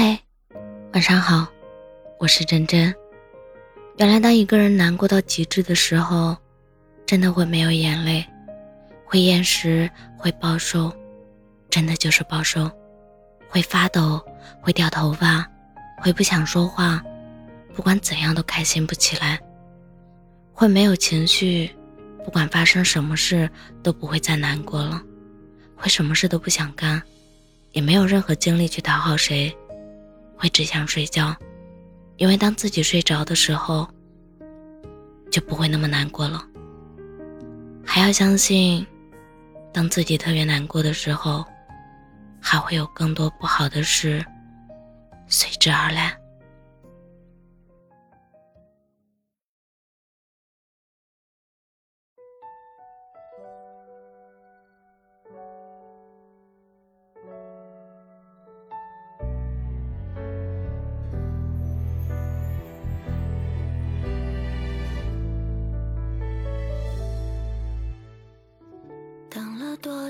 嗨，晚上好，我是真真。原来，当一个人难过到极致的时候，真的会没有眼泪，会厌食，会暴瘦，真的就是暴瘦，会发抖，会掉头发，会不想说话，不管怎样都开心不起来，会没有情绪，不管发生什么事都不会再难过了，会什么事都不想干，也没有任何精力去讨好谁。会只想睡觉，因为当自己睡着的时候，就不会那么难过了。还要相信，当自己特别难过的时候，还会有更多不好的事随之而来。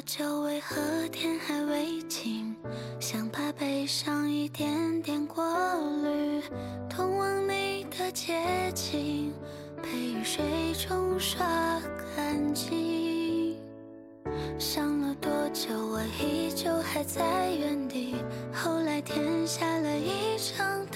多久？为何天还未晴？想把悲伤一点点过滤，通往你的街景，被雨水冲刷干净。想了多久？我依旧还在原地。后来天下了一场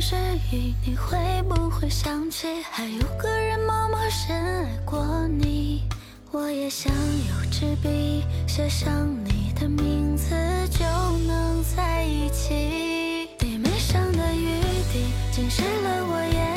是雨，你会不会想起还有个人默默深爱过你？我也想有支笔写上你的名字，就能在一起。地面上的雨滴浸湿了我眼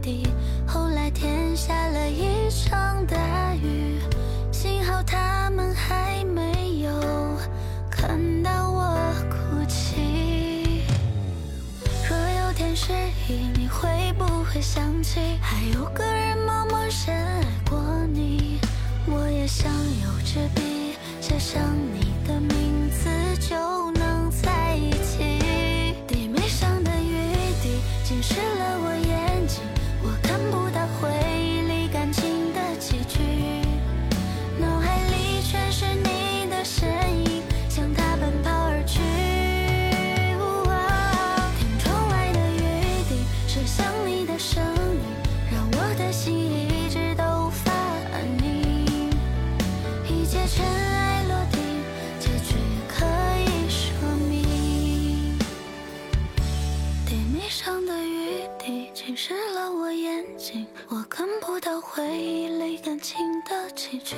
地。后来天下了一场大雨，幸好他们还没有看到我哭泣。若有天失忆，你会不会想起还有个人默默深爱过你？我也想有支笔写上你心一直都无法安宁一切尘埃落定结局可以说明。地面上的雨滴侵蚀了我眼睛我看不到回忆里感情的崎岖